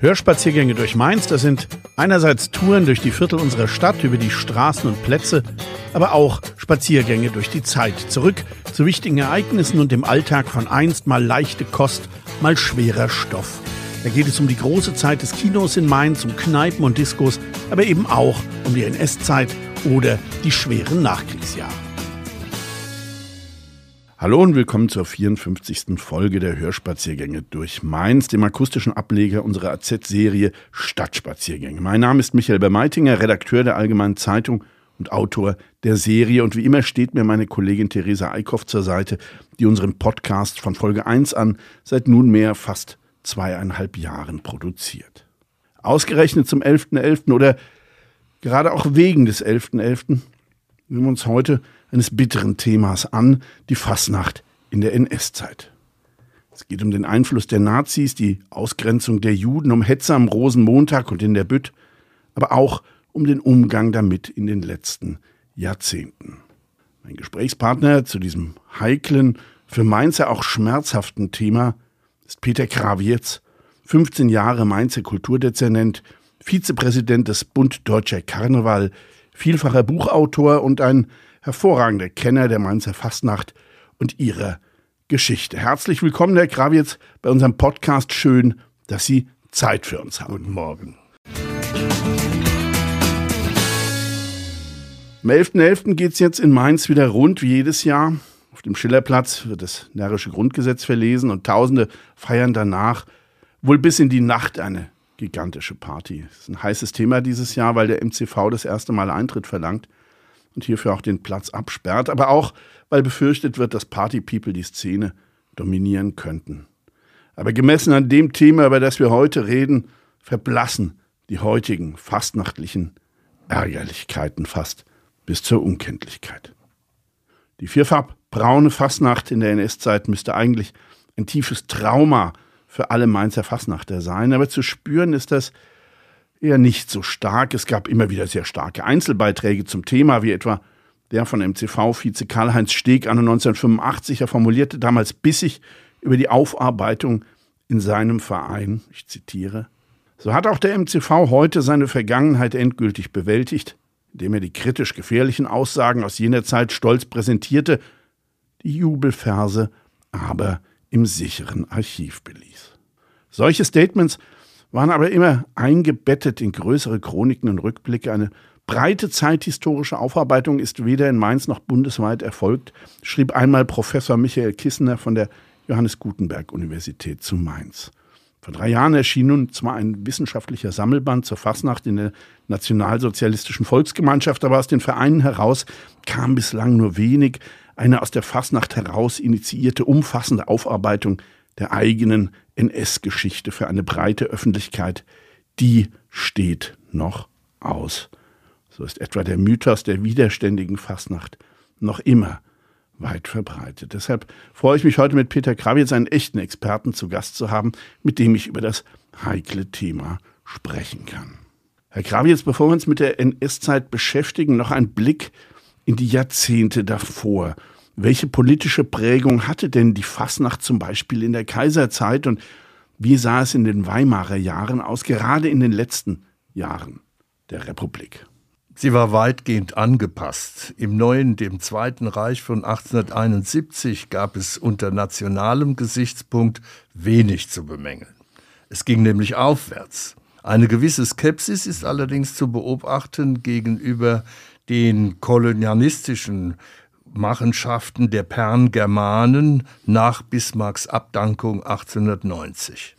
Hörspaziergänge durch Mainz, das sind einerseits Touren durch die Viertel unserer Stadt, über die Straßen und Plätze, aber auch Spaziergänge durch die Zeit, zurück zu wichtigen Ereignissen und dem Alltag von einst mal leichte Kost, mal schwerer Stoff. Da geht es um die große Zeit des Kinos in Mainz, um Kneipen und Diskos, aber eben auch um die NS-Zeit oder die schweren Nachkriegsjahre. Hallo und willkommen zur 54. Folge der Hörspaziergänge durch Mainz, dem akustischen Ableger unserer AZ-Serie Stadtspaziergänge. Mein Name ist Michael Bermeitinger, Redakteur der Allgemeinen Zeitung und Autor der Serie. Und wie immer steht mir meine Kollegin Theresa Eickhoff zur Seite, die unseren Podcast von Folge 1 an seit nunmehr fast zweieinhalb Jahren produziert. Ausgerechnet zum 11.11. .11. oder gerade auch wegen des 11.11. .11. nehmen wir uns heute eines bitteren Themas an, die Fasnacht in der NS-Zeit. Es geht um den Einfluss der Nazis, die Ausgrenzung der Juden, um Hetze am Rosenmontag und in der Bütt, aber auch um den Umgang damit in den letzten Jahrzehnten. Mein Gesprächspartner zu diesem heiklen, für Mainzer auch schmerzhaften Thema ist Peter Krawietz, 15 Jahre Mainzer Kulturdezernent, Vizepräsident des Bund Deutscher Karneval, vielfacher Buchautor und ein hervorragender Kenner der Mainzer Fastnacht und ihrer Geschichte. Herzlich willkommen, Herr Krawietz, bei unserem Podcast. Schön, dass Sie Zeit für uns haben. Guten Morgen. Am 11.11. .11. geht es jetzt in Mainz wieder rund, wie jedes Jahr. Auf dem Schillerplatz wird das närrische Grundgesetz verlesen und Tausende feiern danach wohl bis in die Nacht eine gigantische Party. Das ist ein heißes Thema dieses Jahr, weil der MCV das erste Mal Eintritt verlangt und hierfür auch den Platz absperrt, aber auch, weil befürchtet wird, dass Party-People die Szene dominieren könnten. Aber gemessen an dem Thema, über das wir heute reden, verblassen die heutigen fastnachtlichen Ärgerlichkeiten fast bis zur Unkenntlichkeit. Die vierfarbbraune Fastnacht in der NS-Zeit müsste eigentlich ein tiefes Trauma für alle Mainzer Fastnachter sein, aber zu spüren ist das eher nicht so stark. Es gab immer wieder sehr starke Einzelbeiträge zum Thema, wie etwa der von MCV-Vize Karl-Heinz Steg anno 1985. Er formulierte damals bissig über die Aufarbeitung in seinem Verein. Ich zitiere. So hat auch der MCV heute seine Vergangenheit endgültig bewältigt, indem er die kritisch gefährlichen Aussagen aus jener Zeit stolz präsentierte, die Jubelverse aber im sicheren Archiv beließ. Solche Statements waren aber immer eingebettet in größere Chroniken und Rückblicke. Eine breite zeithistorische Aufarbeitung ist weder in Mainz noch bundesweit erfolgt, schrieb einmal Professor Michael Kissner von der Johannes Gutenberg Universität zu Mainz. Vor drei Jahren erschien nun zwar ein wissenschaftlicher Sammelband zur Fasnacht in der Nationalsozialistischen Volksgemeinschaft, aber aus den Vereinen heraus kam bislang nur wenig. Eine aus der Fasnacht heraus initiierte umfassende Aufarbeitung der eigenen NS-Geschichte für eine breite Öffentlichkeit, die steht noch aus. So ist etwa der Mythos der widerständigen Fastnacht noch immer weit verbreitet. Deshalb freue ich mich heute mit Peter Krawitz, einen echten Experten zu Gast zu haben, mit dem ich über das heikle Thema sprechen kann. Herr Krawitz, bevor wir uns mit der NS-Zeit beschäftigen, noch ein Blick in die Jahrzehnte davor. Welche politische Prägung hatte denn die Fasnacht zum Beispiel in der Kaiserzeit und wie sah es in den Weimarer Jahren aus, gerade in den letzten Jahren der Republik? Sie war weitgehend angepasst. Im neuen, dem Zweiten Reich von 1871 gab es unter nationalem Gesichtspunkt wenig zu bemängeln. Es ging nämlich aufwärts. Eine gewisse Skepsis ist allerdings zu beobachten gegenüber den kolonialistischen Machenschaften der Perngermanen nach Bismarcks Abdankung 1890.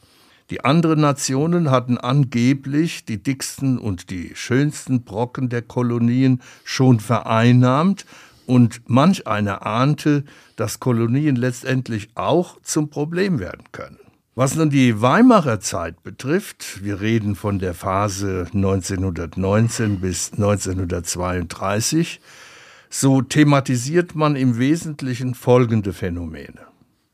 Die anderen Nationen hatten angeblich die dicksten und die schönsten Brocken der Kolonien schon vereinnahmt, und manch einer ahnte, dass Kolonien letztendlich auch zum Problem werden können. Was nun die Weimarer Zeit betrifft, wir reden von der Phase 1919 bis 1932, so thematisiert man im Wesentlichen folgende Phänomene.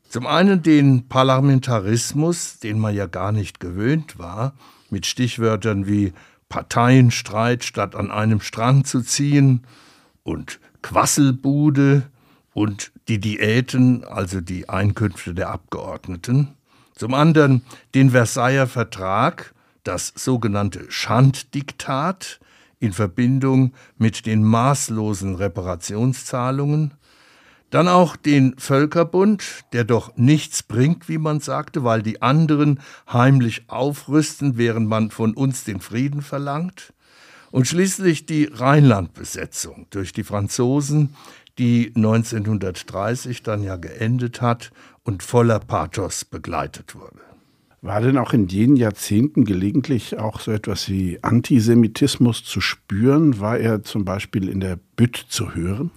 Zum einen den Parlamentarismus, den man ja gar nicht gewöhnt war, mit Stichwörtern wie Parteienstreit statt an einem Strang zu ziehen und Quasselbude und die Diäten, also die Einkünfte der Abgeordneten. Zum anderen den Versailler Vertrag, das sogenannte Schanddiktat in Verbindung mit den maßlosen Reparationszahlungen, dann auch den Völkerbund, der doch nichts bringt, wie man sagte, weil die anderen heimlich aufrüsten, während man von uns den Frieden verlangt. Und schließlich die Rheinlandbesetzung durch die Franzosen, die 1930 dann ja geendet hat und voller Pathos begleitet wurde. War denn auch in jenen Jahrzehnten gelegentlich auch so etwas wie Antisemitismus zu spüren? War er zum Beispiel in der Bütt zu hören?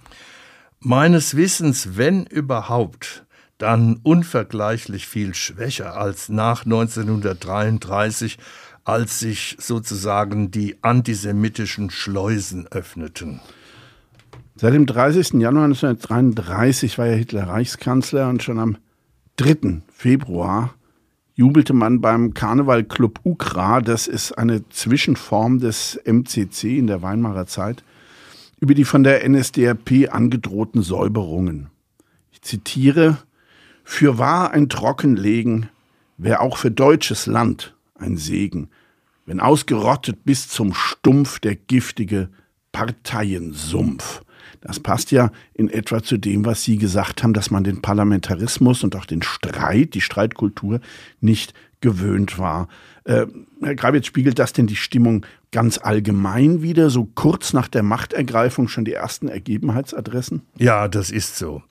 Meines Wissens, wenn überhaupt, dann unvergleichlich viel schwächer als nach 1933, als sich sozusagen die antisemitischen Schleusen öffneten. Seit dem 30. Januar 1933 war ja Hitler Reichskanzler und schon am 3. Februar jubelte man beim Karnevalclub Ukra, das ist eine Zwischenform des MCC in der Weimarer Zeit, über die von der NSDAP angedrohten Säuberungen. Ich zitiere, für wahr ein Trockenlegen wäre auch für deutsches Land ein Segen, wenn ausgerottet bis zum Stumpf der giftige Parteiensumpf. Das passt ja in etwa zu dem, was Sie gesagt haben, dass man den Parlamentarismus und auch den Streit, die Streitkultur nicht gewöhnt war. Äh, Herr Gravitz, spiegelt das denn die Stimmung ganz allgemein wieder, so kurz nach der Machtergreifung schon die ersten Ergebenheitsadressen? Ja, das ist so.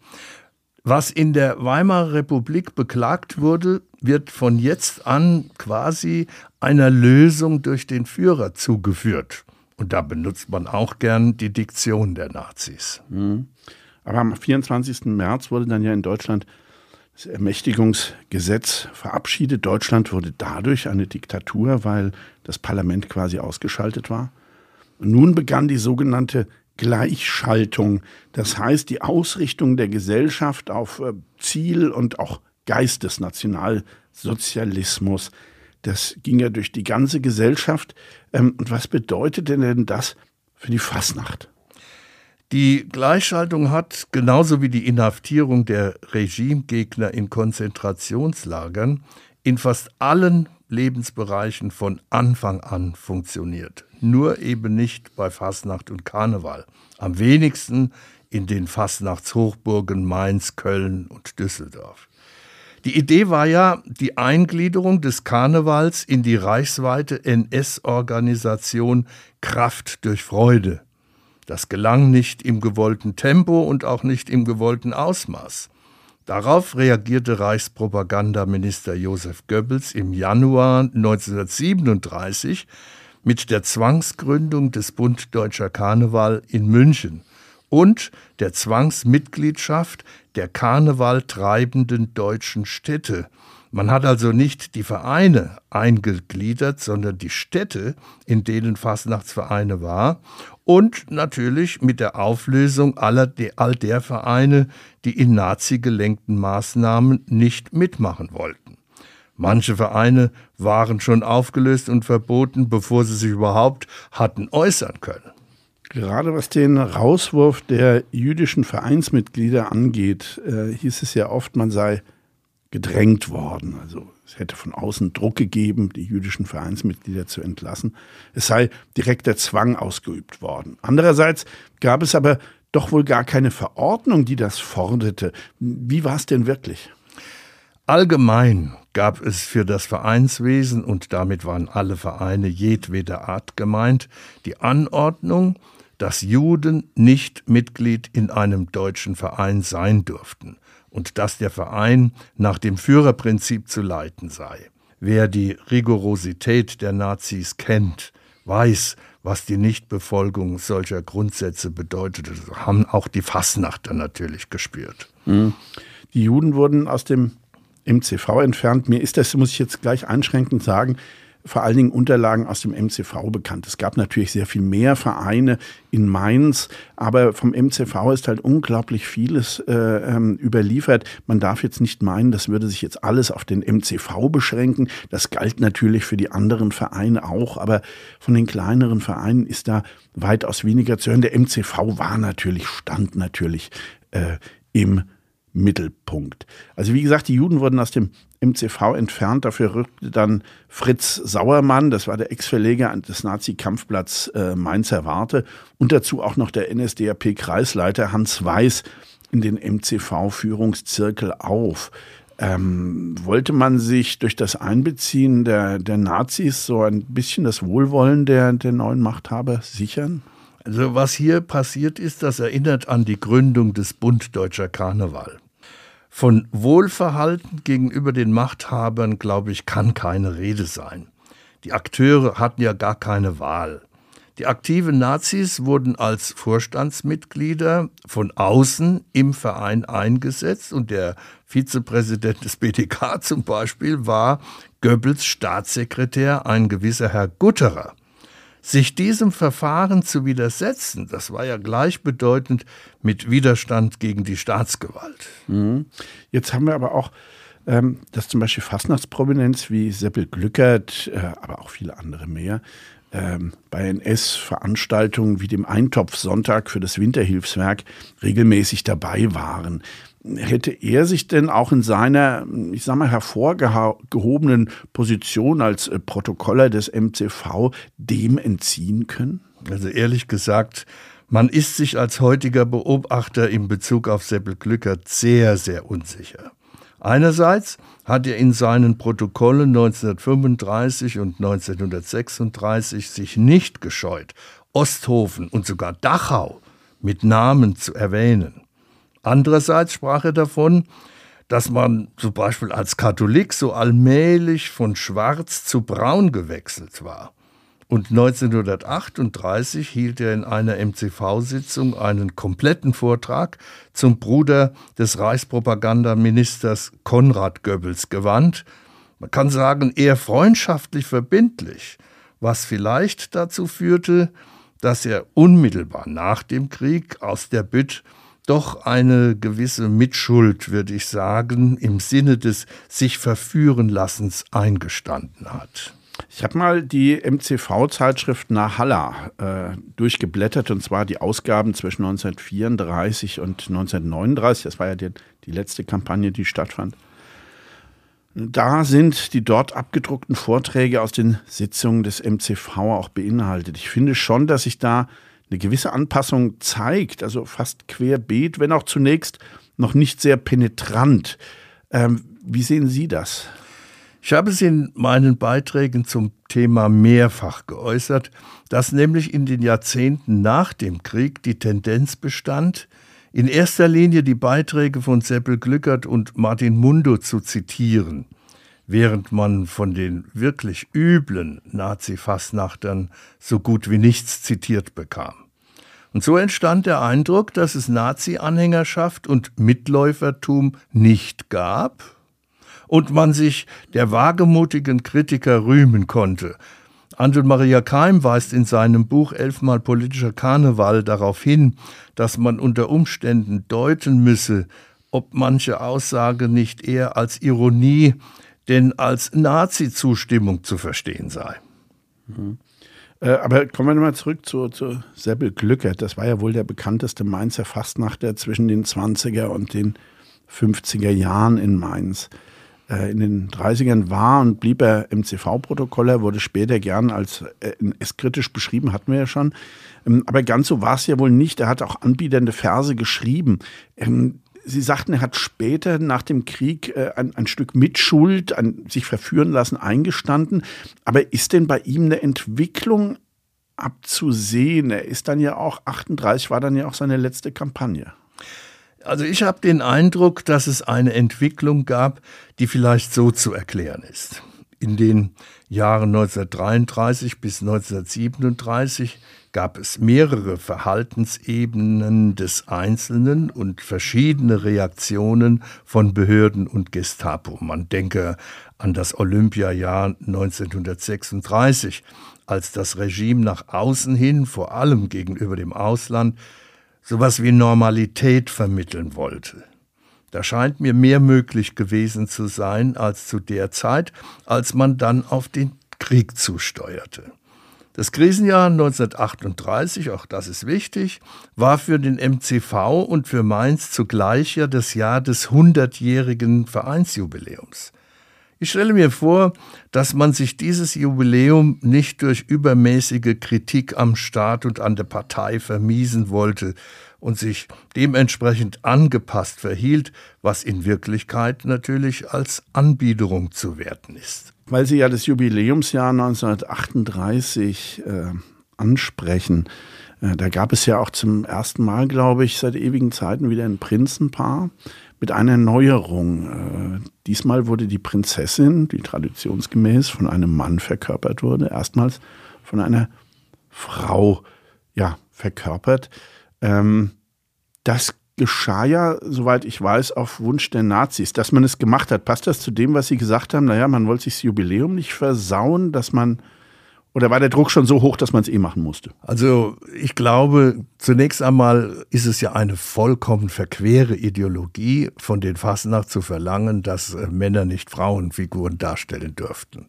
Was in der Weimarer Republik beklagt wurde, wird von jetzt an quasi einer Lösung durch den Führer zugeführt. Und da benutzt man auch gern die Diktion der Nazis. Mhm. Aber am 24. März wurde dann ja in Deutschland das Ermächtigungsgesetz verabschiedet. Deutschland wurde dadurch eine Diktatur, weil das Parlament quasi ausgeschaltet war. Und nun begann die sogenannte Gleichschaltung, das heißt die Ausrichtung der Gesellschaft auf äh, Ziel und auch Geist des Nationalsozialismus. Das ging ja durch die ganze Gesellschaft. Ähm, und was bedeutet denn das für die Fasnacht? Die Gleichschaltung hat, genauso wie die Inhaftierung der Regimegegner in Konzentrationslagern, in fast allen Lebensbereichen von Anfang an funktioniert. Nur eben nicht bei Fasnacht und Karneval. Am wenigsten in den Fastnachtshochburgen Mainz, Köln und Düsseldorf. Die Idee war ja die Eingliederung des Karnevals in die reichsweite NS-Organisation Kraft durch Freude. Das gelang nicht im gewollten Tempo und auch nicht im gewollten Ausmaß. Darauf reagierte Reichspropagandaminister Josef Goebbels im Januar 1937 mit der Zwangsgründung des Bund Deutscher Karneval in München und der Zwangsmitgliedschaft der Karneval treibenden deutschen Städte. Man hat also nicht die Vereine eingegliedert, sondern die Städte, in denen Fastnachtsvereine war und natürlich mit der Auflösung aller all der Vereine, die in Nazi-gelenkten Maßnahmen nicht mitmachen wollten. Manche Vereine waren schon aufgelöst und verboten, bevor sie sich überhaupt hatten äußern können. Gerade was den Rauswurf der jüdischen Vereinsmitglieder angeht, äh, hieß es ja oft, man sei gedrängt worden. Also es hätte von außen Druck gegeben, die jüdischen Vereinsmitglieder zu entlassen. Es sei direkter Zwang ausgeübt worden. Andererseits gab es aber doch wohl gar keine Verordnung, die das forderte. Wie war es denn wirklich? Allgemein gab es für das Vereinswesen, und damit waren alle Vereine jedweder Art gemeint, die Anordnung, dass Juden nicht Mitglied in einem deutschen Verein sein durften und dass der Verein nach dem Führerprinzip zu leiten sei. Wer die Rigorosität der Nazis kennt, weiß, was die Nichtbefolgung solcher Grundsätze bedeutet. Das haben auch die Fassnachter natürlich gespürt. Mhm. Die Juden wurden aus dem MCV entfernt. Mir ist das, muss ich jetzt gleich einschränkend sagen, vor allen Dingen Unterlagen aus dem MCV bekannt. Es gab natürlich sehr viel mehr Vereine in Mainz, aber vom MCV ist halt unglaublich vieles äh, ähm, überliefert. Man darf jetzt nicht meinen, das würde sich jetzt alles auf den MCV beschränken. Das galt natürlich für die anderen Vereine auch, aber von den kleineren Vereinen ist da weitaus weniger zu hören. Der MCV war natürlich, stand natürlich äh, im Mittelpunkt. Also wie gesagt, die Juden wurden aus dem MCV entfernt. Dafür rückte dann Fritz Sauermann, das war der Ex-Verleger des Nazi-Kampfplatz äh, Mainzer Warte, und dazu auch noch der NSDAP-Kreisleiter Hans Weiß in den MCV-Führungszirkel auf. Ähm, wollte man sich durch das Einbeziehen der, der Nazis so ein bisschen das Wohlwollen der, der neuen Machthaber sichern? Also was hier passiert ist, das erinnert an die Gründung des Bund Deutscher Karneval. Von Wohlverhalten gegenüber den Machthabern, glaube ich, kann keine Rede sein. Die Akteure hatten ja gar keine Wahl. Die aktiven Nazis wurden als Vorstandsmitglieder von außen im Verein eingesetzt und der Vizepräsident des BTK zum Beispiel war Goebbels Staatssekretär, ein gewisser Herr Gutterer. Sich diesem Verfahren zu widersetzen, das war ja gleichbedeutend mit Widerstand gegen die Staatsgewalt. Mhm. Jetzt haben wir aber auch ähm, dass zum Beispiel Fastnachtsprominenz wie Seppel Glückert, äh, aber auch viele andere mehr, ähm, bei NS-Veranstaltungen wie dem Eintopfsonntag für das Winterhilfswerk regelmäßig dabei waren. Hätte er sich denn auch in seiner, ich sag mal, hervorgehobenen Position als äh, Protokoller des MCV dem entziehen können? Also ehrlich gesagt, man ist sich als heutiger Beobachter in Bezug auf Seppel Glückert sehr, sehr unsicher. Einerseits hat er in seinen Protokollen 1935 und 1936 sich nicht gescheut, Osthofen und sogar Dachau mit Namen zu erwähnen. Andererseits sprach er davon, dass man zum Beispiel als Katholik so allmählich von schwarz zu braun gewechselt war. Und 1938 hielt er in einer MCV-Sitzung einen kompletten Vortrag zum Bruder des Reichspropagandaministers Konrad Goebbels gewandt. Man kann sagen, eher freundschaftlich verbindlich, was vielleicht dazu führte, dass er unmittelbar nach dem Krieg aus der Bütt doch eine gewisse Mitschuld, würde ich sagen, im Sinne des sich verführen Lassens eingestanden hat. Ich habe mal die MCV-Zeitschrift Nahalla äh, durchgeblättert und zwar die Ausgaben zwischen 1934 und 1939. Das war ja die, die letzte Kampagne, die stattfand. Da sind die dort abgedruckten Vorträge aus den Sitzungen des MCV auch beinhaltet. Ich finde schon, dass sich da eine gewisse Anpassung zeigt, also fast querbeet, wenn auch zunächst noch nicht sehr penetrant. Ähm, wie sehen Sie das? Ich habe es in meinen Beiträgen zum Thema mehrfach geäußert, dass nämlich in den Jahrzehnten nach dem Krieg die Tendenz bestand, in erster Linie die Beiträge von Seppel Glückert und Martin Mundo zu zitieren, während man von den wirklich üblen Nazi-Fassnachtern so gut wie nichts zitiert bekam. Und so entstand der Eindruck, dass es Nazi-Anhängerschaft und Mitläufertum nicht gab und man sich der wagemutigen Kritiker rühmen konnte. Angel Maria Keim weist in seinem Buch Elfmal politischer Karneval darauf hin, dass man unter Umständen deuten müsse, ob manche Aussage nicht eher als Ironie, denn als Nazi-Zustimmung zu verstehen sei. Mhm. Äh, aber kommen wir nochmal zurück zu, zu Seppel Glückert. Das war ja wohl der bekannteste Mainzer Fastnachter zwischen den 20er und den 50er Jahren in Mainz. Äh, in den 30ern war und blieb er MCV-Protokoller, wurde später gern als äh, kritisch beschrieben, hatten wir ja schon. Ähm, aber ganz so war es ja wohl nicht. Er hat auch anbieternde Verse geschrieben. Ähm, Sie sagten, er hat später nach dem Krieg äh, ein, ein, Stück Mitschuld an sich verführen lassen eingestanden. Aber ist denn bei ihm eine Entwicklung abzusehen? Er ist dann ja auch 38, war dann ja auch seine letzte Kampagne. Also ich habe den Eindruck, dass es eine Entwicklung gab, die vielleicht so zu erklären ist. In den Jahren 1933 bis 1937 gab es mehrere Verhaltensebenen des Einzelnen und verschiedene Reaktionen von Behörden und Gestapo. Man denke an das Olympiajahr 1936, als das Regime nach außen hin, vor allem gegenüber dem Ausland, sowas wie Normalität vermitteln wollte. Da scheint mir mehr möglich gewesen zu sein als zu der Zeit, als man dann auf den Krieg zusteuerte. Das Krisenjahr 1938, auch das ist wichtig, war für den MCV und für Mainz zugleich ja das Jahr des 100-jährigen Vereinsjubiläums. Ich stelle mir vor, dass man sich dieses Jubiläum nicht durch übermäßige Kritik am Staat und an der Partei vermiesen wollte und sich dementsprechend angepasst verhielt, was in Wirklichkeit natürlich als Anbiederung zu werten ist. Weil Sie ja das Jubiläumsjahr 1938 äh, ansprechen, äh, da gab es ja auch zum ersten Mal, glaube ich, seit ewigen Zeiten wieder ein Prinzenpaar mit einer Neuerung. Äh, diesmal wurde die Prinzessin, die traditionsgemäß von einem Mann verkörpert wurde, erstmals von einer Frau ja, verkörpert. Ähm, das geschah ja, soweit ich weiß, auf Wunsch der Nazis, dass man es gemacht hat. Passt das zu dem, was Sie gesagt haben? Naja, man wollte sich das Jubiläum nicht versauen, dass man oder war der Druck schon so hoch, dass man es eh machen musste? Also ich glaube, zunächst einmal ist es ja eine vollkommen verquere Ideologie, von den Fasnacht zu verlangen, dass äh, Männer nicht Frauenfiguren darstellen dürften.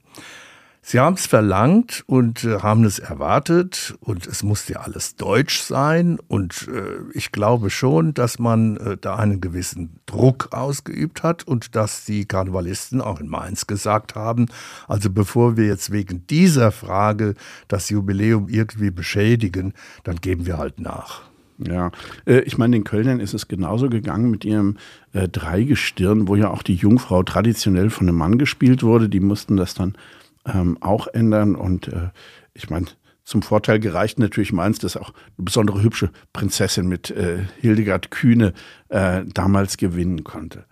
Sie haben es verlangt und äh, haben es erwartet und es musste ja alles deutsch sein und äh, ich glaube schon, dass man äh, da einen gewissen Druck ausgeübt hat und dass die Karnevalisten auch in Mainz gesagt haben, also bevor wir jetzt wegen dieser Frage das Jubiläum irgendwie beschädigen, dann geben wir halt nach. Ja, äh, ich meine, den Kölnern ist es genauso gegangen mit ihrem äh, Dreigestirn, wo ja auch die Jungfrau traditionell von einem Mann gespielt wurde. Die mussten das dann ähm, auch ändern. Und äh, ich meine, zum Vorteil gereicht natürlich meins, dass auch eine besondere hübsche Prinzessin mit äh, Hildegard Kühne äh, damals gewinnen konnte.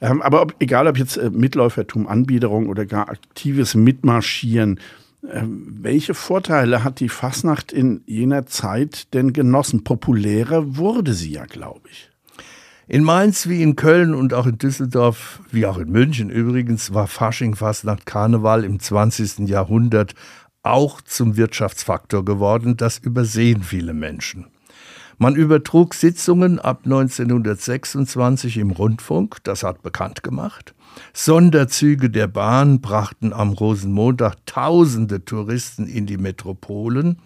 Ähm, aber ob, egal ob jetzt äh, Mitläufertum, Anbiederung oder gar aktives Mitmarschieren, ähm, welche Vorteile hat die Fasnacht in jener Zeit denn genossen? Populärer wurde sie ja, glaube ich. In Mainz wie in Köln und auch in Düsseldorf, wie auch in München übrigens, war Fasching fast nach Karneval im 20. Jahrhundert auch zum Wirtschaftsfaktor geworden. Das übersehen viele Menschen. Man übertrug Sitzungen ab 1926 im Rundfunk, das hat bekannt gemacht. Sonderzüge der Bahn brachten am Rosenmontag tausende Touristen in die Metropolen.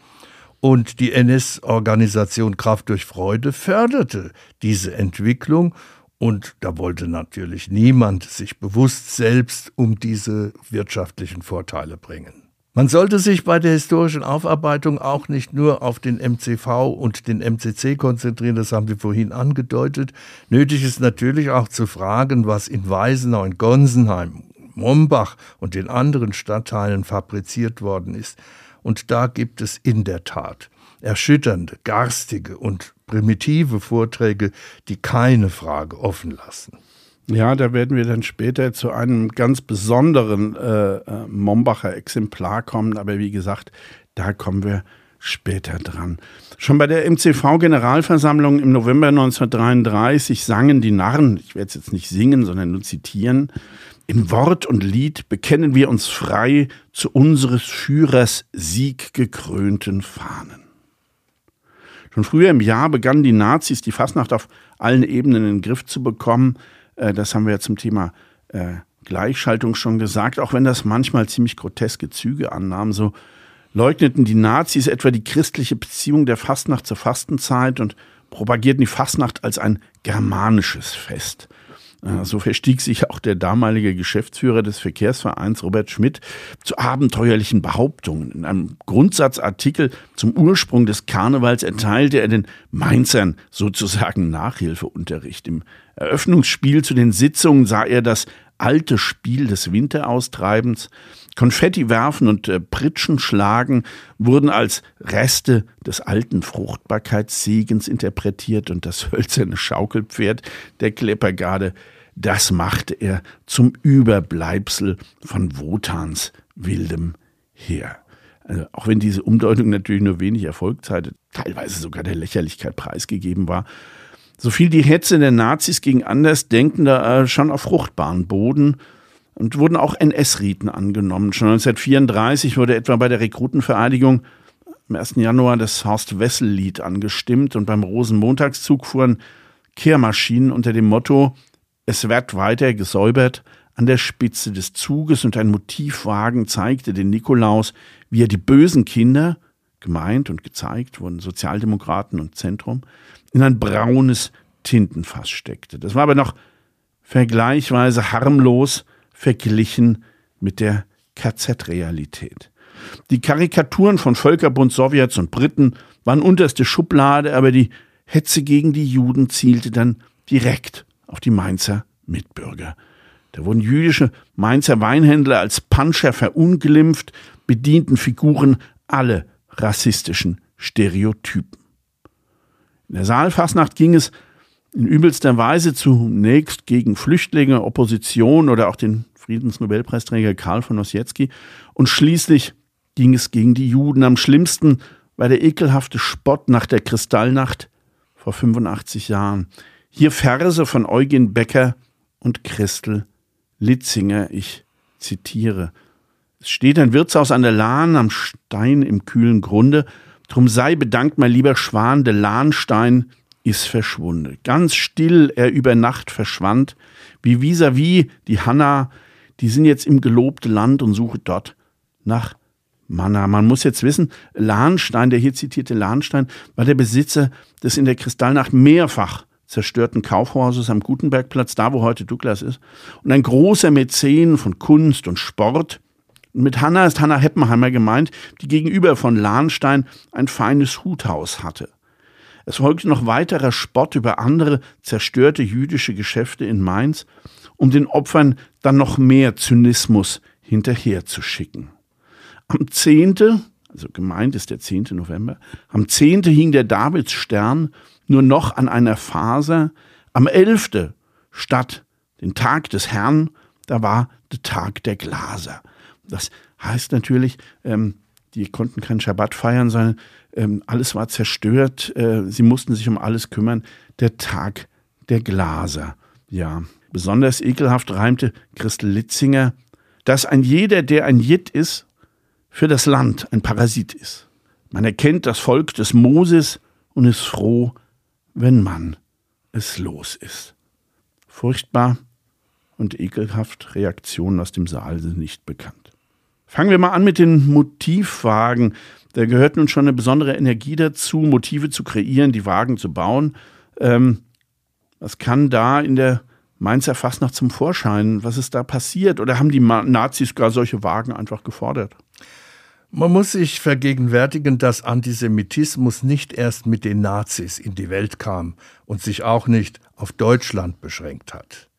Und die NS-Organisation Kraft durch Freude förderte diese Entwicklung. Und da wollte natürlich niemand sich bewusst selbst um diese wirtschaftlichen Vorteile bringen. Man sollte sich bei der historischen Aufarbeitung auch nicht nur auf den MCV und den MCC konzentrieren, das haben wir vorhin angedeutet. Nötig ist natürlich auch zu fragen, was in Weisenau, in Gonsenheim, Mombach und den anderen Stadtteilen fabriziert worden ist. Und da gibt es in der Tat erschütternde, garstige und primitive Vorträge, die keine Frage offen lassen. Ja, da werden wir dann später zu einem ganz besonderen äh, äh Mombacher Exemplar kommen, aber wie gesagt, da kommen wir später dran. Schon bei der MCV-Generalversammlung im November 1933 sangen die Narren, ich werde es jetzt nicht singen, sondern nur zitieren, in Wort und Lied bekennen wir uns frei zu unseres Führers sieggekrönten Fahnen. Schon früher im Jahr begannen die Nazis die Fastnacht auf allen Ebenen in den Griff zu bekommen. Äh, das haben wir ja zum Thema äh, Gleichschaltung schon gesagt, auch wenn das manchmal ziemlich groteske Züge annahm. So leugneten die Nazis etwa die christliche Beziehung der Fastnacht zur Fastenzeit und propagierten die Fastnacht als ein germanisches Fest. So verstieg sich auch der damalige Geschäftsführer des Verkehrsvereins Robert Schmidt zu abenteuerlichen Behauptungen. In einem Grundsatzartikel zum Ursprung des Karnevals erteilte er den Mainzern sozusagen Nachhilfeunterricht. Im Eröffnungsspiel zu den Sitzungen sah er das alte Spiel des Winteraustreibens. Konfetti werfen und äh, Pritschen schlagen wurden als Reste des alten Fruchtbarkeitssegens interpretiert und das hölzerne Schaukelpferd der Kleppergarde, das machte er zum Überbleibsel von Wotans wildem Heer. Also auch wenn diese Umdeutung natürlich nur wenig Erfolg zeigte, teilweise sogar der Lächerlichkeit preisgegeben war, so fiel die Hetze der Nazis gegen Andersdenkende äh, schon auf fruchtbaren Boden und wurden auch NS-Riten angenommen. Schon 1934 wurde etwa bei der Rekrutenvereidigung am 1. Januar das Horst-Wessel-Lied angestimmt und beim Rosenmontagszug fuhren Kehrmaschinen unter dem Motto Es wird weiter gesäubert, an der Spitze des Zuges und ein Motivwagen zeigte den Nikolaus, wie er die bösen Kinder, gemeint und gezeigt wurden Sozialdemokraten und Zentrum, in ein braunes Tintenfass steckte. Das war aber noch vergleichsweise harmlos verglichen mit der KZ-Realität. Die Karikaturen von Völkerbund, Sowjets und Briten waren unterste Schublade, aber die Hetze gegen die Juden zielte dann direkt auf die Mainzer Mitbürger. Da wurden jüdische Mainzer Weinhändler als Puncher verunglimpft, bedienten Figuren alle rassistischen Stereotypen. In der Saalfasnacht ging es in übelster Weise zunächst gegen Flüchtlinge, Opposition oder auch den Friedensnobelpreisträger Karl von Ossietzky und schließlich ging es gegen die Juden. Am schlimmsten war der ekelhafte Spott nach der Kristallnacht vor 85 Jahren. Hier Verse von Eugen Becker und Christel Litzinger. Ich zitiere. Es steht ein Wirtshaus an der Lahn am Stein im kühlen Grunde. Drum sei bedankt, mein lieber Schwan, der Lahnstein ist verschwunden. Ganz still er über Nacht verschwand, wie vis-à-vis -vis die Hanna, die sind jetzt im gelobte Land und suche dort nach Manna. Man muss jetzt wissen, Lahnstein, der hier zitierte Lahnstein, war der Besitzer des in der Kristallnacht mehrfach zerstörten Kaufhauses am Gutenbergplatz, da wo heute Douglas ist, und ein großer Mäzen von Kunst und Sport. Mit Hanna ist Hanna Heppenheimer gemeint, die gegenüber von Lahnstein ein feines Huthaus hatte. Es folgte noch weiterer Spott über andere zerstörte jüdische Geschäfte in Mainz, um den Opfern dann noch mehr Zynismus hinterherzuschicken. Am 10., also gemeint ist der 10. November, am 10. hing der Davidsstern nur noch an einer Faser. Am 11. statt den Tag des Herrn, da war der Tag der Glaser. Das heißt natürlich, ähm, die konnten keinen Schabbat feiern, sondern ähm, alles war zerstört. Äh, sie mussten sich um alles kümmern. Der Tag der Glaser. Ja, besonders ekelhaft reimte Christel Litzinger, dass ein jeder, der ein Jid ist, für das Land ein Parasit ist. Man erkennt das Volk des Moses und ist froh, wenn man es los ist. Furchtbar und ekelhaft Reaktionen aus dem Saal sind nicht bekannt. Fangen wir mal an mit den Motivwagen. Da gehört nun schon eine besondere Energie dazu, Motive zu kreieren, die Wagen zu bauen. Ähm, was kann da in der Mainzer Fastnacht zum Vorschein? Was ist da passiert? Oder haben die Nazis gar solche Wagen einfach gefordert? Man muss sich vergegenwärtigen, dass Antisemitismus nicht erst mit den Nazis in die Welt kam und sich auch nicht auf Deutschland beschränkt hat.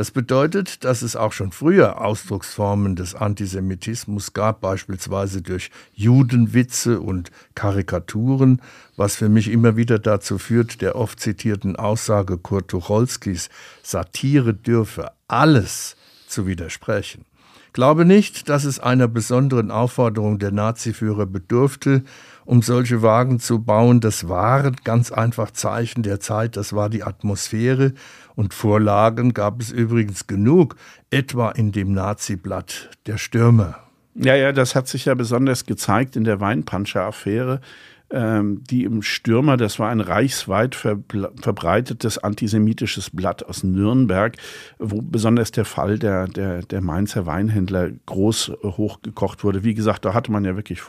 Das bedeutet, dass es auch schon früher Ausdrucksformen des Antisemitismus gab, beispielsweise durch Judenwitze und Karikaturen, was für mich immer wieder dazu führt, der oft zitierten Aussage Kurt Tucholskis, Satire dürfe alles zu widersprechen. Glaube nicht, dass es einer besonderen Aufforderung der Naziführer bedurfte, um solche Wagen zu bauen. Das waren ganz einfach Zeichen der Zeit, das war die Atmosphäre und Vorlagen gab es übrigens genug, etwa in dem Nazi-Blatt Der Stürmer. Ja, ja, das hat sich ja besonders gezeigt in der Weinpanscher-Affäre ähm, die im Stürmer, das war ein reichsweit verbreitetes antisemitisches Blatt aus Nürnberg, wo besonders der Fall der, der, der Mainzer Weinhändler groß hochgekocht wurde. Wie gesagt, da hatte man ja wirklich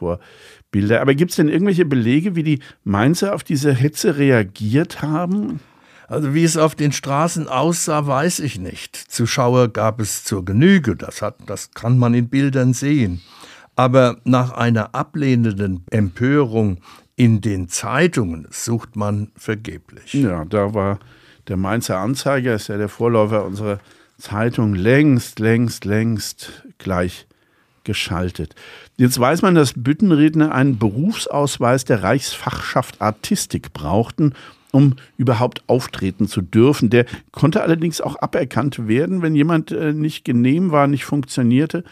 Vorbilder. Aber gibt es denn irgendwelche Belege, wie die Mainzer auf diese Hetze reagiert haben? Also wie es auf den Straßen aussah, weiß ich nicht. Zuschauer gab es zur Genüge, das, hat, das kann man in Bildern sehen. Aber nach einer ablehnenden Empörung in den Zeitungen sucht man vergeblich. Ja, da war der Mainzer Anzeiger, ist ja der Vorläufer unserer Zeitung, längst, längst, längst gleich geschaltet. Jetzt weiß man, dass Büttenredner einen Berufsausweis der Reichsfachschaft Artistik brauchten, um überhaupt auftreten zu dürfen. Der konnte allerdings auch aberkannt werden, wenn jemand äh, nicht genehm war, nicht funktionierte.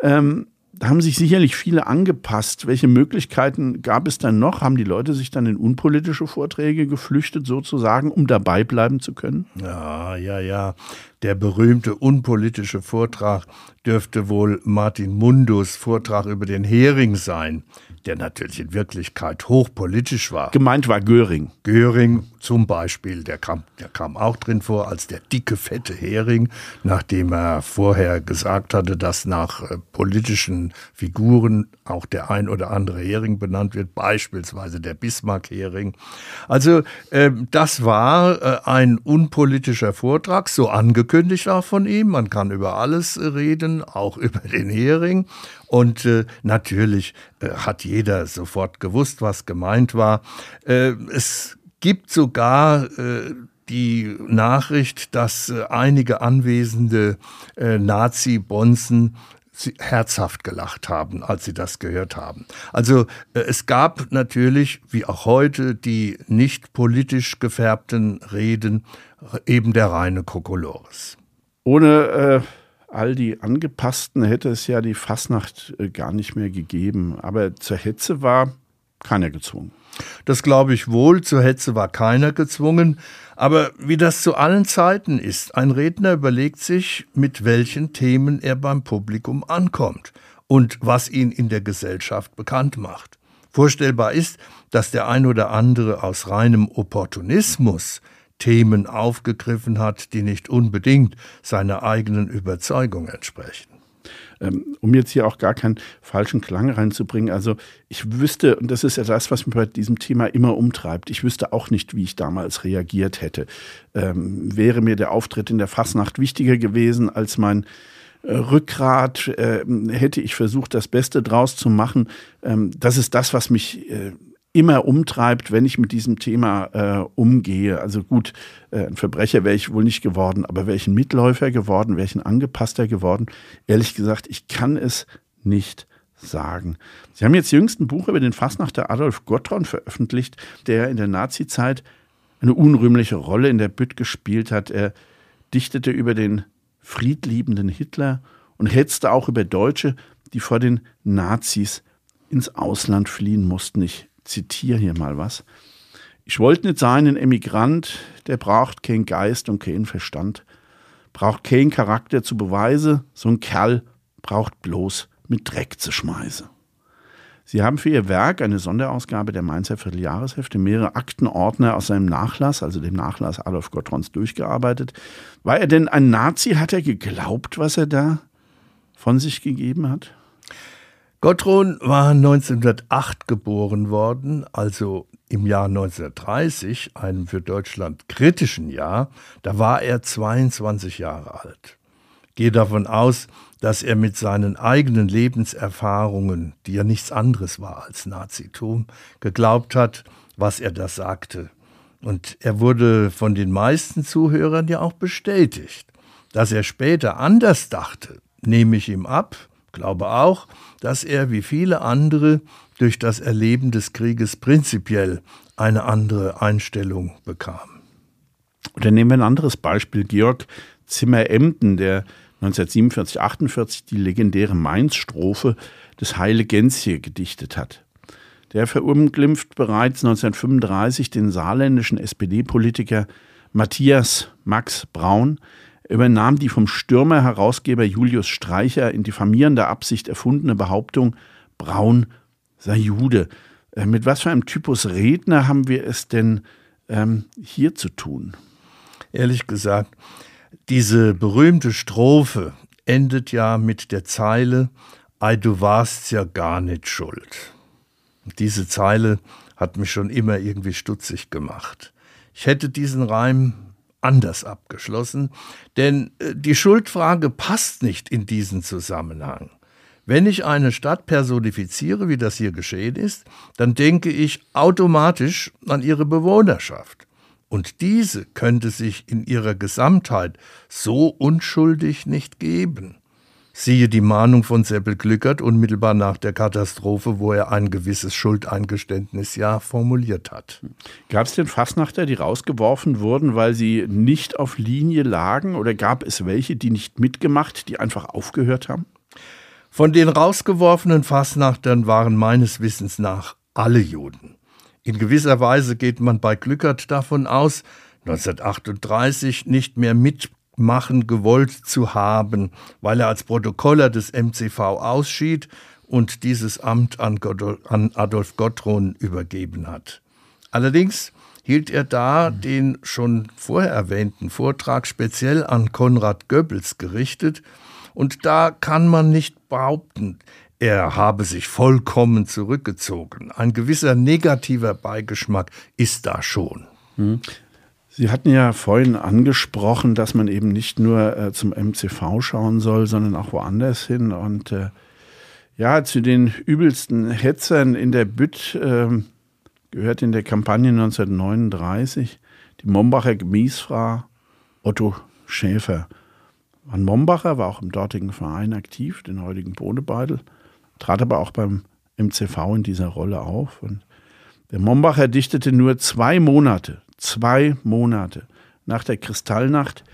Ähm, da haben sich sicherlich viele angepasst. Welche Möglichkeiten gab es dann noch? Haben die Leute sich dann in unpolitische Vorträge geflüchtet, sozusagen, um dabei bleiben zu können? Ja, ja, ja. Der berühmte unpolitische Vortrag dürfte wohl Martin Mundus Vortrag über den Hering sein, der natürlich in Wirklichkeit hochpolitisch war. Gemeint war Göring. Göring zum Beispiel, der kam, der kam auch drin vor als der dicke, fette Hering, nachdem er vorher gesagt hatte, dass nach äh, politischen Figuren auch der ein oder andere Hering benannt wird, beispielsweise der Bismarck-Hering. Also äh, das war äh, ein unpolitischer Vortrag, so angekündigt auch von ihm. Man kann über alles reden, auch über den Hering. Und äh, natürlich äh, hat jeder sofort gewusst, was gemeint war. Äh, es gibt sogar äh, die Nachricht, dass äh, einige anwesende äh, Nazi-Bonzen herzhaft gelacht haben, als sie das gehört haben. Also äh, es gab natürlich, wie auch heute, die nicht politisch gefärbten Reden, eben der reine Kokolores. Ohne äh, all die Angepassten hätte es ja die Fasnacht äh, gar nicht mehr gegeben. Aber zur Hetze war keiner gezwungen. Das glaube ich wohl, zur Hetze war keiner gezwungen. Aber wie das zu allen Zeiten ist, ein Redner überlegt sich, mit welchen Themen er beim Publikum ankommt und was ihn in der Gesellschaft bekannt macht. Vorstellbar ist, dass der ein oder andere aus reinem Opportunismus Themen aufgegriffen hat, die nicht unbedingt seiner eigenen Überzeugung entsprechen. Ähm, um jetzt hier auch gar keinen falschen Klang reinzubringen, also ich wüsste, und das ist ja das, was mich bei diesem Thema immer umtreibt, ich wüsste auch nicht, wie ich damals reagiert hätte. Ähm, wäre mir der Auftritt in der Fasnacht wichtiger gewesen als mein äh, Rückgrat, äh, hätte ich versucht, das Beste draus zu machen. Ähm, das ist das, was mich äh, immer umtreibt, wenn ich mit diesem Thema äh, umgehe. Also gut, äh, ein Verbrecher wäre ich wohl nicht geworden, aber wäre ich ein Mitläufer geworden, wäre ich ein Angepasster geworden. Ehrlich gesagt, ich kann es nicht sagen. Sie haben jetzt jüngst ein Buch über den Fassnachter Adolf Gottron veröffentlicht, der in der Nazizeit eine unrühmliche Rolle in der Bütt gespielt hat. Er dichtete über den friedliebenden Hitler und hetzte auch über Deutsche, die vor den Nazis ins Ausland fliehen mussten. Ich zitiere hier mal was. Ich wollte nicht sein ein Emigrant, der braucht keinen Geist und keinen Verstand, braucht keinen Charakter zu beweisen, so ein Kerl braucht bloß mit Dreck zu schmeißen. Sie haben für Ihr Werk eine Sonderausgabe der Mainzer Vierteljahreshefte, mehrere Aktenordner aus seinem Nachlass, also dem Nachlass Adolf Gottrons, durchgearbeitet. War er denn ein Nazi? Hat er geglaubt, was er da von sich gegeben hat? Gottrun war 1908 geboren worden, also im Jahr 1930, einem für Deutschland kritischen Jahr, da war er 22 Jahre alt. Gehe davon aus, dass er mit seinen eigenen Lebenserfahrungen, die ja nichts anderes war als Nazitum, geglaubt hat, was er da sagte. Und er wurde von den meisten Zuhörern ja auch bestätigt. Dass er später anders dachte, nehme ich ihm ab, glaube auch, dass er wie viele andere durch das Erleben des Krieges prinzipiell eine andere Einstellung bekam. Oder nehmen wir ein anderes Beispiel, Georg Zimmer-Emden, der 1947, 48 die legendäre Mainz-Strophe des Heile Gänzje gedichtet hat. Der verunglimpft bereits 1935 den saarländischen SPD-Politiker Matthias Max Braun, übernahm die vom Stürmer-Herausgeber Julius Streicher in diffamierender Absicht erfundene Behauptung, Braun sei Jude. Äh, mit was für einem Typus Redner haben wir es denn ähm, hier zu tun? Ehrlich gesagt, diese berühmte Strophe endet ja mit der Zeile, Ei, du warst ja gar nicht schuld. Diese Zeile hat mich schon immer irgendwie stutzig gemacht. Ich hätte diesen Reim anders abgeschlossen, denn äh, die Schuldfrage passt nicht in diesen Zusammenhang. Wenn ich eine Stadt personifiziere, wie das hier geschehen ist, dann denke ich automatisch an ihre Bewohnerschaft. Und diese könnte sich in ihrer Gesamtheit so unschuldig nicht geben. Siehe die Mahnung von Seppel Glückert unmittelbar nach der Katastrophe, wo er ein gewisses Schuldeingeständnis ja formuliert hat. Gab es denn Fassnachter, die rausgeworfen wurden, weil sie nicht auf Linie lagen? Oder gab es welche, die nicht mitgemacht, die einfach aufgehört haben? Von den rausgeworfenen Fassnachtern waren meines Wissens nach alle Juden. In gewisser Weise geht man bei Glückert davon aus, 1938 nicht mehr mit machen gewollt zu haben, weil er als Protokoller des MCV ausschied und dieses Amt an, Adolf Gottron übergeben hat. Allerdings hielt er da den schon vorher erwähnten Vortrag speziell an Konrad Goebbels gerichtet, und da kann man nicht behaupten, er habe sich vollkommen zurückgezogen. Ein gewisser negativer Beigeschmack ist da schon. Sie hatten ja vorhin angesprochen, dass man eben nicht nur äh, zum MCV schauen soll, sondern auch woanders hin. Und äh, ja, zu den übelsten Hetzern in der Bütt äh, gehört in der Kampagne 1939 die Mombacher Gemiesfrau Otto Schäfer. Van Mombacher war auch im dortigen Verein aktiv, den heutigen Bodebeidel, trat aber auch beim MCV in dieser Rolle auf. Und der Mombacher dichtete nur zwei Monate zwei Monate nach der Kristallnacht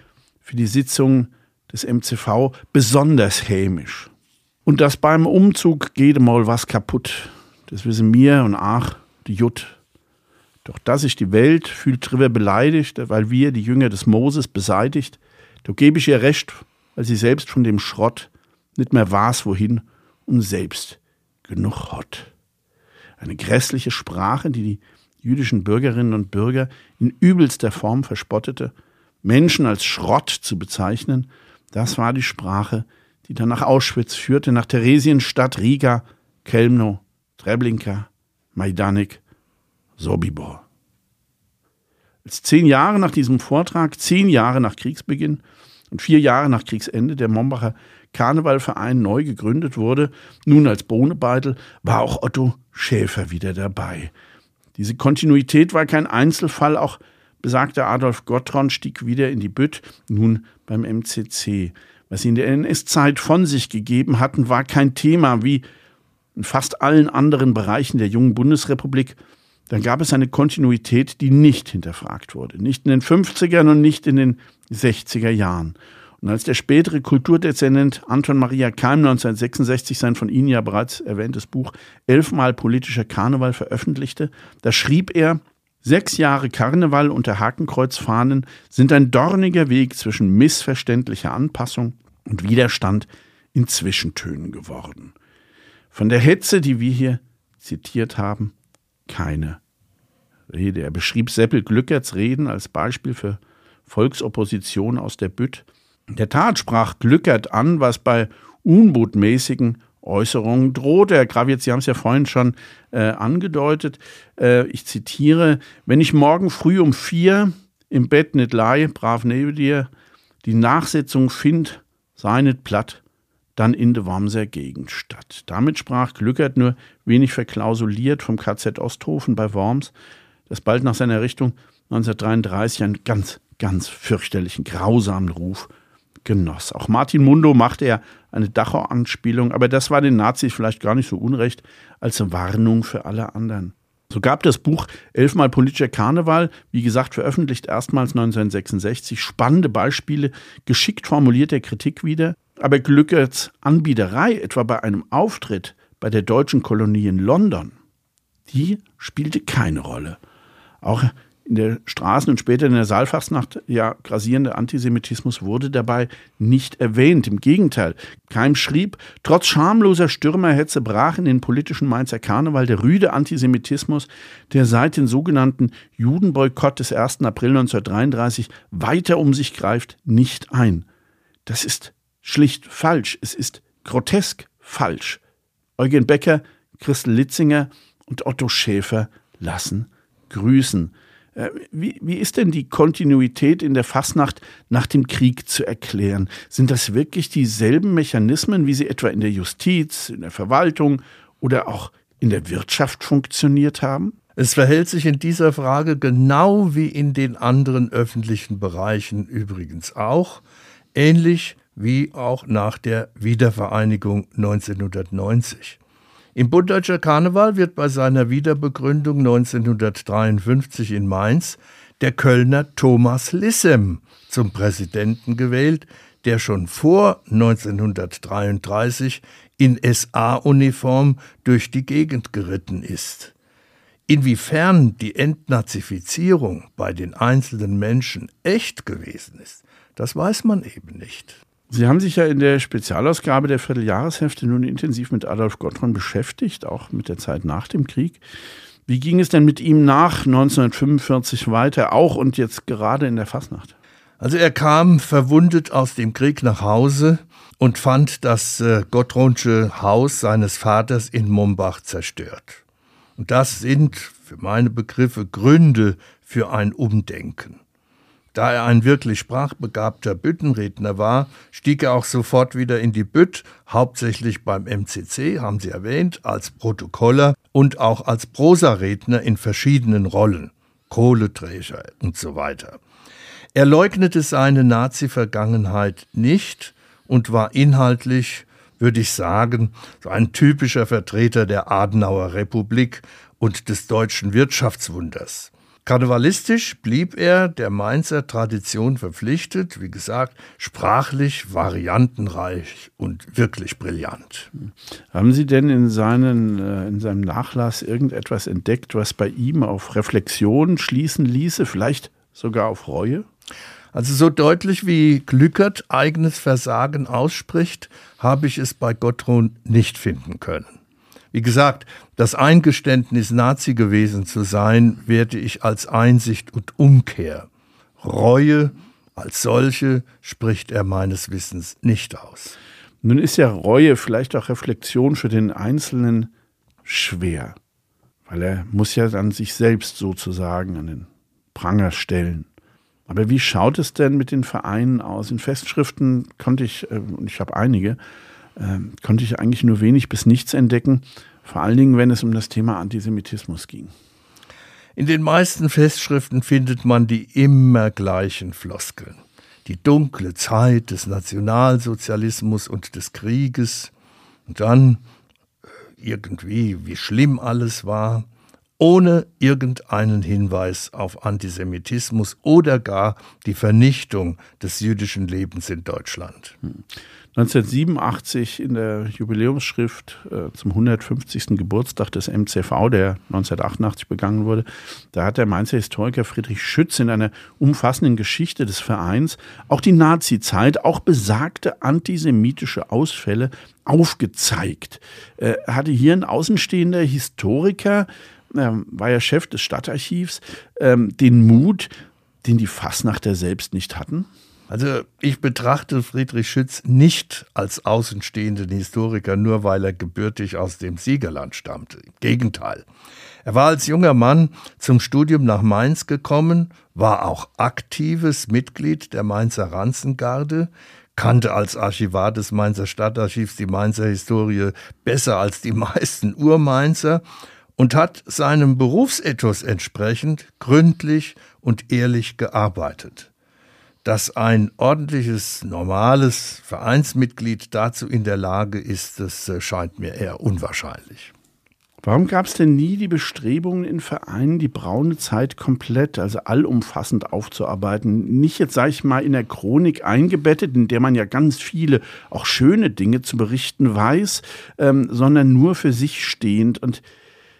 für die Sitzung des MCV besonders hämisch. Und dass beim Umzug geht mal was kaputt. Das wissen mir und ach, die Jut. Doch dass sich die Welt fühlt drüber beleidigt, weil wir, die Jünger des Moses, beseitigt, da gebe ich ihr recht, weil sie selbst von dem Schrott nicht mehr weiß, wohin und selbst genug hat. Eine grässliche Sprache, die die jüdischen Bürgerinnen und Bürger in übelster Form verspottete, Menschen als Schrott zu bezeichnen, das war die Sprache, die dann nach Auschwitz führte, nach Theresienstadt, Riga, Kelmno, Treblinka, Majdanek, Sobibor. Als zehn Jahre nach diesem Vortrag, zehn Jahre nach Kriegsbeginn und vier Jahre nach Kriegsende der Mombacher Karnevalverein neu gegründet wurde, nun als Bohnebeitel, war auch Otto Schäfer wieder dabei, diese Kontinuität war kein Einzelfall, auch besagter Adolf Gottron stieg wieder in die Bütt, nun beim MCC. Was sie in der NS-Zeit von sich gegeben hatten, war kein Thema wie in fast allen anderen Bereichen der jungen Bundesrepublik. Dann gab es eine Kontinuität, die nicht hinterfragt wurde. Nicht in den 50ern und nicht in den 60er Jahren. Und als der spätere Kulturdezernent Anton Maria Keim 1966 sein von Ihnen ja bereits erwähntes Buch Elfmal politischer Karneval veröffentlichte, da schrieb er, Sechs Jahre Karneval unter Hakenkreuzfahnen sind ein dorniger Weg zwischen missverständlicher Anpassung und Widerstand in Zwischentönen geworden. Von der Hetze, die wir hier zitiert haben, keine Rede. Er beschrieb Seppel Glückerts Reden als Beispiel für Volksopposition aus der Bütt der Tat sprach Glückert an, was bei unbotmäßigen Äußerungen droht. Herr Gravitz, Sie haben es ja vorhin schon äh, angedeutet. Äh, ich zitiere: Wenn ich morgen früh um vier im Bett nicht lei, brav neben dir, die Nachsetzung find, sei nicht platt, dann in de Wormser Gegend statt. Damit sprach Glückert nur wenig verklausuliert vom KZ Osthofen bei Worms, das bald nach seiner Richtung 1933 einen ganz, ganz fürchterlichen, grausamen Ruf genoss. Auch Martin Mundo machte ja eine Dachau-Anspielung, aber das war den Nazis vielleicht gar nicht so unrecht als Warnung für alle anderen. So gab das Buch Elfmal politischer Karneval, wie gesagt, veröffentlicht erstmals 1966, spannende Beispiele geschickt formulierter Kritik wieder. Aber Glückerts Anbiederei, etwa bei einem Auftritt bei der deutschen Kolonie in London, die spielte keine Rolle. Auch in der Straßen- und später in der Saalfachsnacht ja grasierende Antisemitismus wurde dabei nicht erwähnt. Im Gegenteil, Keim schrieb, trotz schamloser Stürmerhetze brach in den politischen Mainzer Karneval der rüde Antisemitismus, der seit den sogenannten Judenboykott des 1. April 1933 weiter um sich greift, nicht ein. Das ist schlicht falsch. Es ist grotesk falsch. Eugen Becker, Christel Litzinger und Otto Schäfer lassen grüßen. Äh, wie, wie ist denn die Kontinuität in der Fasnacht nach dem Krieg zu erklären? Sind das wirklich dieselben Mechanismen, wie sie etwa in der Justiz, in der Verwaltung oder auch in der Wirtschaft funktioniert haben? Es verhält sich in dieser Frage genau wie in den anderen öffentlichen Bereichen übrigens auch, ähnlich wie auch nach der Wiedervereinigung 1990. Im Bund Deutscher Karneval wird bei seiner Wiederbegründung 1953 in Mainz der Kölner Thomas Lissem zum Präsidenten gewählt, der schon vor 1933 in SA-Uniform durch die Gegend geritten ist. Inwiefern die Entnazifizierung bei den einzelnen Menschen echt gewesen ist, Das weiß man eben nicht. Sie haben sich ja in der Spezialausgabe der Vierteljahreshefte nun intensiv mit Adolf Gottron beschäftigt, auch mit der Zeit nach dem Krieg. Wie ging es denn mit ihm nach 1945 weiter, auch und jetzt gerade in der Fasnacht? Also er kam verwundet aus dem Krieg nach Hause und fand das äh, Gottronsche Haus seines Vaters in Mombach zerstört. Und das sind für meine Begriffe Gründe für ein Umdenken. Da er ein wirklich sprachbegabter Büttenredner war, stieg er auch sofort wieder in die Bütt, hauptsächlich beim MCC, haben Sie erwähnt, als Protokoller und auch als Prosaredner in verschiedenen Rollen, Kohleträger und so weiter. Er leugnete seine Nazi-Vergangenheit nicht und war inhaltlich, würde ich sagen, so ein typischer Vertreter der Adenauer Republik und des deutschen Wirtschaftswunders. Karnevalistisch blieb er der Mainzer Tradition verpflichtet, wie gesagt, sprachlich variantenreich und wirklich brillant. Haben Sie denn in, seinen, äh, in seinem Nachlass irgendetwas entdeckt, was bei ihm auf Reflexion schließen ließe, vielleicht sogar auf Reue? Also so deutlich wie Glückert eigenes Versagen ausspricht, habe ich es bei Gottrun nicht finden können. Wie gesagt, das Eingeständnis, Nazi gewesen zu sein, werte ich als Einsicht und Umkehr. Reue als solche spricht er meines Wissens nicht aus. Nun ist ja Reue, vielleicht auch Reflexion für den Einzelnen schwer, weil er muss ja dann sich selbst sozusagen an den Pranger stellen. Aber wie schaut es denn mit den Vereinen aus? In Festschriften konnte ich, äh, und ich habe einige, äh, konnte ich eigentlich nur wenig bis nichts entdecken, vor allen Dingen, wenn es um das Thema Antisemitismus ging. In den meisten Festschriften findet man die immer gleichen Floskeln. Die dunkle Zeit des Nationalsozialismus und des Krieges und dann äh, irgendwie, wie schlimm alles war, ohne irgendeinen Hinweis auf Antisemitismus oder gar die Vernichtung des jüdischen Lebens in Deutschland. 1987 in der Jubiläumsschrift äh, zum 150. Geburtstag des MCV, der 1988 begangen wurde, da hat der Mainzer Historiker Friedrich Schütz in einer umfassenden Geschichte des Vereins auch die Nazi-Zeit, auch besagte antisemitische Ausfälle aufgezeigt. Er äh, hatte hier ein außenstehender Historiker ähm, war ja Chef des Stadtarchivs, ähm, den Mut, den die Fassnachter selbst nicht hatten? Also ich betrachte Friedrich Schütz nicht als außenstehenden Historiker, nur weil er gebürtig aus dem Siegerland stammte. Im Gegenteil. Er war als junger Mann zum Studium nach Mainz gekommen, war auch aktives Mitglied der Mainzer Ranzengarde, kannte als Archivar des Mainzer Stadtarchivs die Mainzer Historie besser als die meisten Urmainzer und hat seinem Berufsethos entsprechend gründlich und ehrlich gearbeitet. Dass ein ordentliches, normales Vereinsmitglied dazu in der Lage ist, das äh, scheint mir eher unwahrscheinlich. Warum gab es denn nie die Bestrebungen in Vereinen, die braune Zeit komplett, also allumfassend aufzuarbeiten? Nicht jetzt, sage ich mal, in der Chronik eingebettet, in der man ja ganz viele, auch schöne Dinge zu berichten weiß, ähm, sondern nur für sich stehend. Und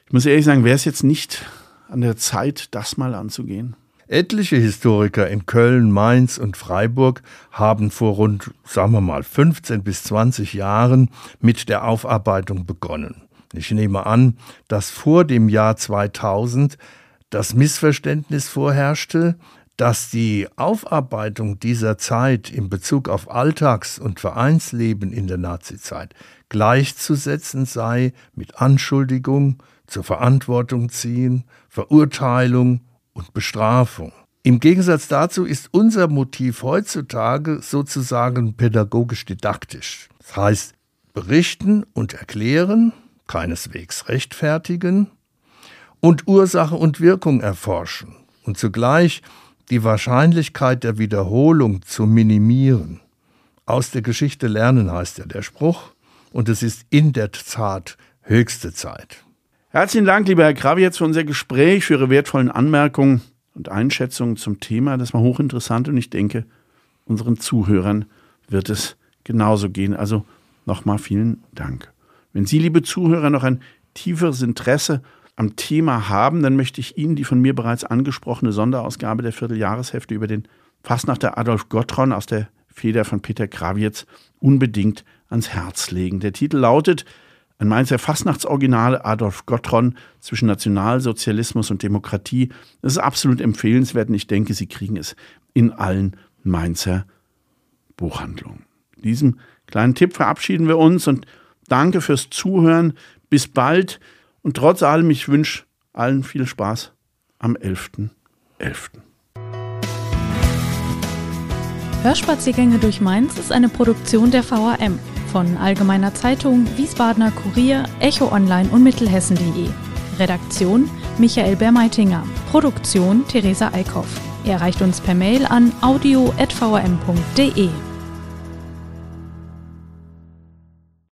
ich muss ehrlich sagen, wäre es jetzt nicht an der Zeit, das mal anzugehen? Etliche Historiker in Köln, Mainz und Freiburg haben vor rund, sagen wir mal, 15 bis 20 Jahren mit der Aufarbeitung begonnen. Ich nehme an, dass vor dem Jahr 2000 das Missverständnis vorherrschte, dass die Aufarbeitung dieser Zeit in Bezug auf Alltags- und Vereinsleben in der Nazizeit gleichzusetzen sei mit Anschuldigung, zur Verantwortung ziehen, Verurteilung und Bestrafung. Im Gegensatz dazu ist unser Motiv heutzutage sozusagen pädagogisch-didaktisch. Das heißt, berichten und erklären, keineswegs rechtfertigen und Ursache und Wirkung erforschen und zugleich die Wahrscheinlichkeit der Wiederholung zu minimieren. Aus der Geschichte lernen heißt ja der Spruch und es ist in der Tat höchste Zeit. Herzlichen Dank, lieber Herr Krawietz, für unser Gespräch, für Ihre wertvollen Anmerkungen und Einschätzungen zum Thema. Das war hochinteressant und ich denke, unseren Zuhörern wird es genauso gehen. Also nochmal vielen Dank. Wenn Sie, liebe Zuhörer, noch ein tieferes Interesse am Thema haben, dann möchte ich Ihnen die von mir bereits angesprochene Sonderausgabe der Vierteljahreshefte über den Fastnachter Adolf Gottron aus der Feder von Peter Krawietz unbedingt ans Herz legen. Der Titel lautet ein Mainzer Fastnachtsoriginal Adolf Gottron zwischen Nationalsozialismus und Demokratie. Das ist absolut empfehlenswert und ich denke, Sie kriegen es in allen Mainzer Buchhandlungen. In diesem kleinen Tipp verabschieden wir uns und danke fürs Zuhören. Bis bald und trotz allem, ich wünsche allen viel Spaß am 11.11. .11. Hörspaziergänge durch Mainz ist eine Produktion der VAM von Allgemeiner Zeitung, Wiesbadener Kurier, Echo Online und Mittelhessen.de. Redaktion Michael Bermeitinger. Produktion Theresa Eickhoff. Erreicht uns per Mail an audio.vm.de.